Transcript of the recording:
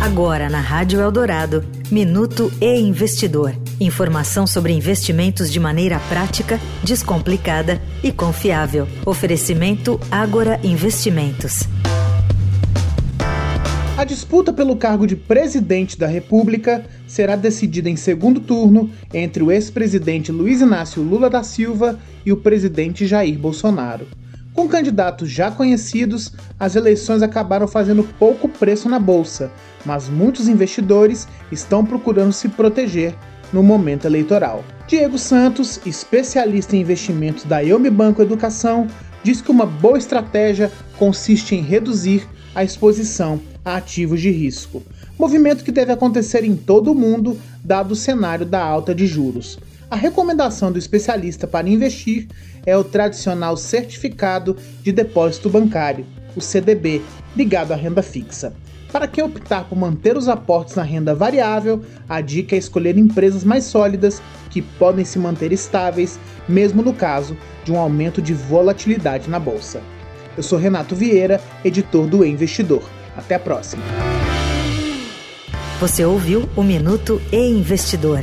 Agora na Rádio Eldorado, Minuto e Investidor. Informação sobre investimentos de maneira prática, descomplicada e confiável. Oferecimento Agora Investimentos. A disputa pelo cargo de presidente da República será decidida em segundo turno entre o ex-presidente Luiz Inácio Lula da Silva e o presidente Jair Bolsonaro. Com candidatos já conhecidos, as eleições acabaram fazendo pouco preço na bolsa, mas muitos investidores estão procurando se proteger no momento eleitoral. Diego Santos, especialista em investimentos da Yomi Banco Educação, diz que uma boa estratégia consiste em reduzir a exposição a ativos de risco, movimento que deve acontecer em todo o mundo, dado o cenário da alta de juros. A recomendação do especialista para investir é o tradicional certificado de depósito bancário, o CDB, ligado à renda fixa. Para quem optar por manter os aportes na renda variável, a dica é escolher empresas mais sólidas que podem se manter estáveis, mesmo no caso de um aumento de volatilidade na bolsa. Eu sou Renato Vieira, editor do e Investidor. Até a próxima. Você ouviu o Minuto e Investidor